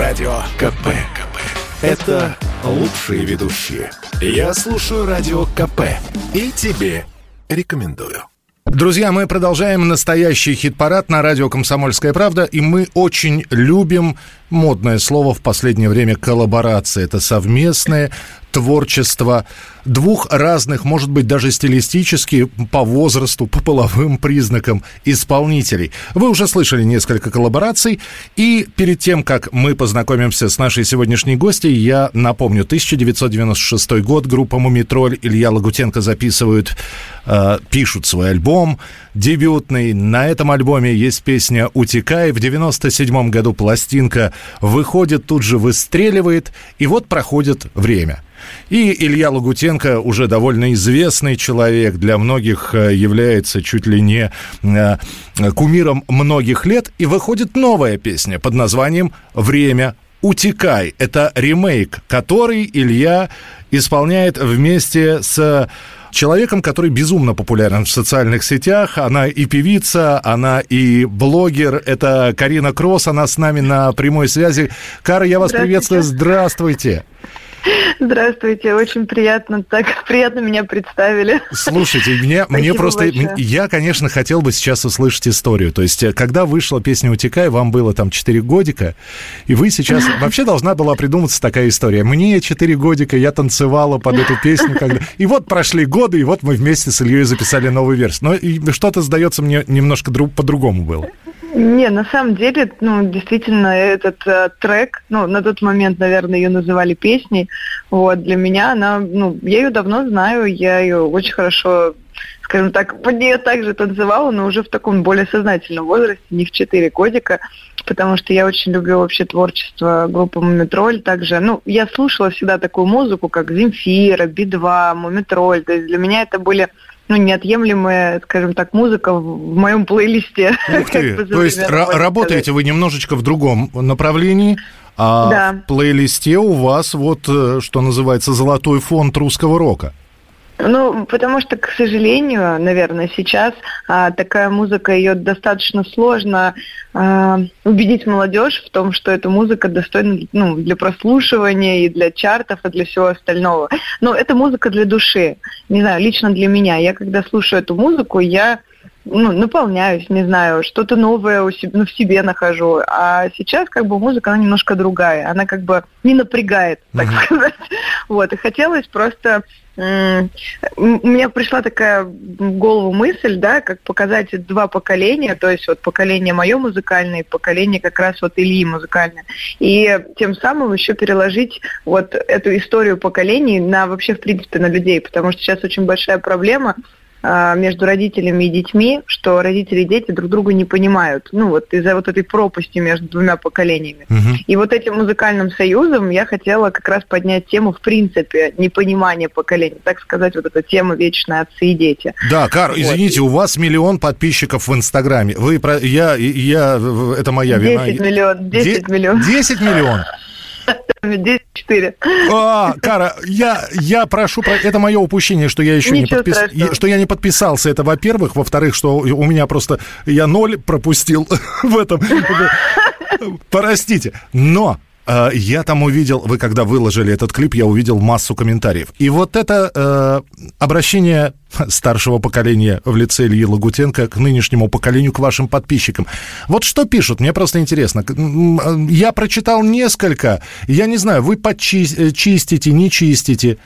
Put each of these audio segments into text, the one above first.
Радио КП. КП. Это лучшие ведущие. Я слушаю Радио КП. И тебе рекомендую. Друзья, мы продолжаем настоящий хит-парад на радио «Комсомольская правда», и мы очень любим модное слово в последнее время коллаборация. Это совместное творчество двух разных, может быть, даже стилистически, по возрасту, по половым признакам исполнителей. Вы уже слышали несколько коллабораций, и перед тем, как мы познакомимся с нашей сегодняшней гостьей, я напомню, 1996 год, группа «Мумитроль», Илья Лагутенко записывают, э, пишут свой альбом, дебютный. На этом альбоме есть песня «Утекай». В 97 году пластинка выходит, тут же выстреливает, и вот проходит время. И Илья Лагутенко, уже довольно известный человек, для многих э, является чуть ли не э, кумиром многих лет, и выходит новая песня под названием «Время «Утекай». Это ремейк, который Илья исполняет вместе с человеком, который безумно популярен в социальных сетях. Она и певица, она и блогер. Это Карина Кросс, она с нами на прямой связи. Кара, я вас приветствую. Здравствуйте. Здравствуйте, очень приятно, так приятно меня представили. Слушайте, мне, мне просто, большое. я, конечно, хотел бы сейчас услышать историю. То есть, э, когда вышла песня «Утекай», вам было там 4 годика, и вы сейчас, вообще должна была придуматься такая история. Мне 4 годика, я танцевала под эту песню, когда... и вот прошли годы, и вот мы вместе с Ильей записали новый верс. Но что-то, сдается мне, немножко друг, по-другому было. Не, на самом деле, ну, действительно, этот э, трек, ну, на тот момент, наверное, ее называли песней, вот, для меня она, ну, я ее давно знаю, я ее очень хорошо, скажем так, под нее также танцевала, но уже в таком более сознательном возрасте, не в 4 годика, потому что я очень люблю вообще творчество группы Мумитроль, также, ну, я слушала всегда такую музыку, как Земфира, Би-2, Мумитроль, то есть для меня это были ну, неотъемлемая, скажем так, музыка в моем плейлисте. Ух ты, то есть работаете вы немножечко в другом направлении, а да. в плейлисте у вас вот, э, что называется, золотой фонд русского рока. Ну, потому что, к сожалению, наверное, сейчас а, такая музыка, ее достаточно сложно а, убедить молодежь в том, что эта музыка достойна ну, для прослушивания и для чартов, и для всего остального. Но это музыка для души. Не знаю, лично для меня. Я когда слушаю эту музыку, я ну, наполняюсь, не знаю, что-то новое у себя, ну, в себе нахожу. А сейчас как бы музыка, она немножко другая. Она как бы не напрягает, так uh-huh. сказать. Вот, и хотелось просто... У меня пришла такая в голову мысль, да, как показать два поколения, то есть вот поколение мое музыкальное и поколение как раз вот Ильи музыкальное. И тем самым еще переложить вот эту историю поколений на вообще, в принципе, на людей, потому что сейчас очень большая проблема – между родителями и детьми, что родители и дети друг друга не понимают. Ну, вот из-за вот этой пропасти между двумя поколениями. Угу. И вот этим музыкальным союзом я хотела как раз поднять тему, в принципе, непонимания поколений. Так сказать, вот эта тема вечная отцы и дети. Да, Кар, вот. извините, у вас миллион подписчиков в Инстаграме. Вы про... Я, я... Это моя 10 вина. 10 миллион. 10 Де... миллион. 10 миллион. 10-4. А, Кара, я, я прошу, это мое упущение, что я еще Ничего не подпис... что я не подписался. Это, во-первых. Во-вторых, что у меня просто я ноль пропустил в этом. Простите. Но я там увидел, вы когда выложили этот клип, я увидел массу комментариев. И вот это э, обращение старшего поколения в лице Ильи Лагутенко к нынешнему поколению, к вашим подписчикам. Вот что пишут, мне просто интересно. Я прочитал несколько, я не знаю, вы почистите, не чистите.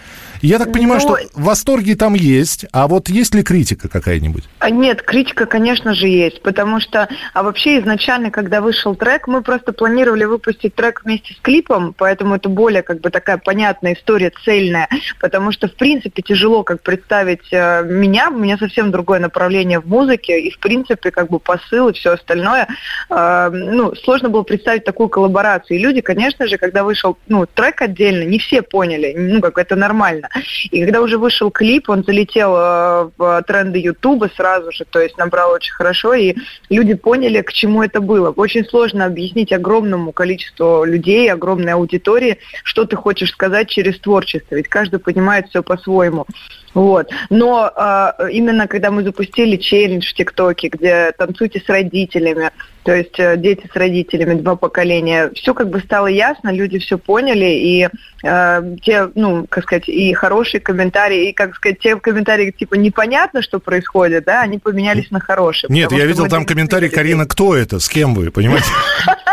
Я так понимаю, ну, что восторги там есть, а вот есть ли критика какая-нибудь? А нет, критика, конечно же, есть, потому что, а вообще изначально, когда вышел трек, мы просто планировали выпустить трек вместе с клипом, поэтому это более как бы такая понятная история, цельная, потому что, в принципе, тяжело как представить э, меня, у меня совсем другое направление в музыке, и, в принципе, как бы посыл и все остальное, э, ну, сложно было представить такую коллаборацию. И люди, конечно же, когда вышел, ну, трек отдельно, не все поняли, ну, как это нормально. И когда уже вышел клип, он залетел э, в тренды Ютуба сразу же, то есть набрал очень хорошо, и люди поняли, к чему это было. Очень сложно объяснить огромному количеству людей, людей, огромной аудитории, что ты хочешь сказать через творчество, ведь каждый понимает все по-своему. Вот. Но э, именно когда мы запустили челлендж в ТикТоке, где танцуйте с родителями, то есть э, дети с родителями, два поколения, все как бы стало ясно, люди все поняли, и э, те, ну, как сказать, и хорошие комментарии, и, как сказать, те комментарии, типа, непонятно, что происходит, да, они поменялись на хорошие. Нет, я видел там комментарий, Карина, кто это, с кем вы, понимаете?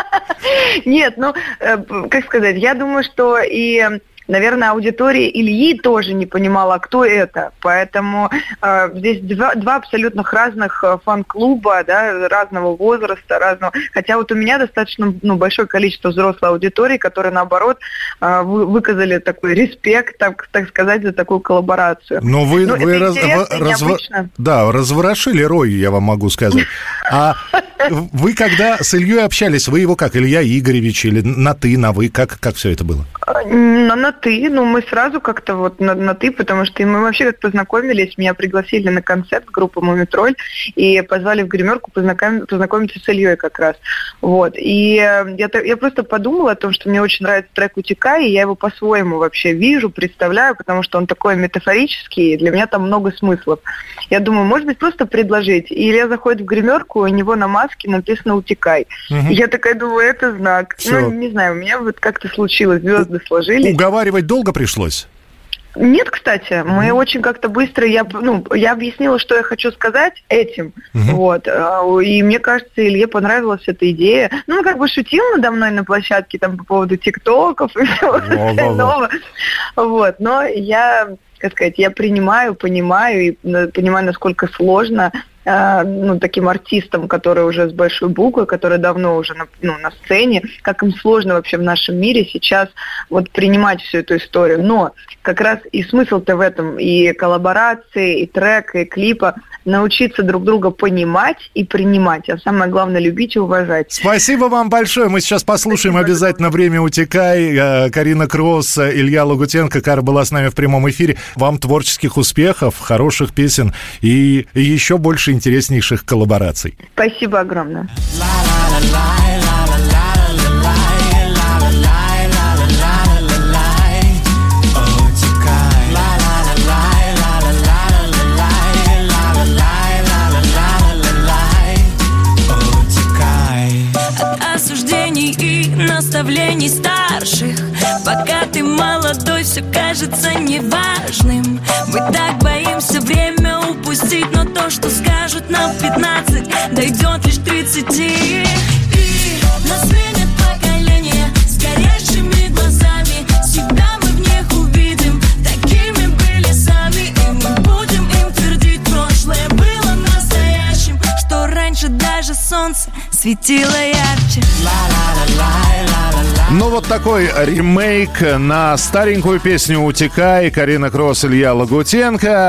Нет, ну, э, как сказать, я думаю, что и наверное, аудитория Ильи тоже не понимала, кто это. Поэтому э, здесь два, два абсолютно разных э, фан-клуба, да, разного возраста, разного. Хотя вот у меня достаточно ну, большое количество взрослой аудитории, которые, наоборот, э, вы, выказали такой респект, так, так сказать, за такую коллаборацию. Но вы, ну, вы раз, разв... да, разворошили рой, я вам могу сказать. А вы когда с Ильей общались, вы его как, Илья Игоревич или на ты, на вы, как, как все это было? На, на ты, ну мы сразу как-то вот на, на ты, потому что мы вообще как познакомились, меня пригласили на концерт группы Мумитроль и позвали в гримерку познаком, познакомиться с Ильей как раз. Вот. И э, я, я просто подумала о том, что мне очень нравится трек «Утекай», и я его по-своему вообще вижу, представляю, потому что он такой метафорический, и для меня там много смыслов. Я думаю, может быть, просто предложить. И Илья заходит в гримерку, у него на маске написано «Утекай». Угу. И я такая думаю, это знак. Все. Ну, не знаю, у меня вот как-то случилось, звезды сложились. Уговаривать долго пришлось? Нет, кстати, mm-hmm. мы очень как-то быстро, я, ну, я объяснила, что я хочу сказать этим, mm-hmm. вот, а, и мне кажется, Илье понравилась эта идея. Ну, он как бы шутил надо мной на площадке там по поводу тиктоков и всего остального, вот, но я, как сказать, я принимаю, понимаю и понимаю, насколько сложно ну, таким артистам, которые уже с большой буквы, которые давно уже на, ну, на сцене, как им сложно вообще в нашем мире сейчас вот принимать всю эту историю. Но как раз и смысл-то в этом, и коллаборации, и трека, и клипа, научиться друг друга понимать и принимать, а самое главное, любить и уважать. Спасибо вам большое. Мы сейчас послушаем Спасибо обязательно «Время утекай». Э, Карина Кросс, Илья Лагутенко. Кара была с нами в прямом эфире. Вам творческих успехов, хороших песен и еще больше интереснейших коллабораций. Спасибо огромное. наставлений старших Пока ты молодой, все кажется неважным Мы так боимся Дойдет лишь 30 И нас сменят поколение С горящими глазами Себя мы в них увидим. Такими были сами И мы будем им твердить Прошлое. Было настоящим Что раньше даже солнце светило ярче. Ну вот такой ремейк на старенькую песню «Утекай» Карина Кросс, Илья Лагутенко.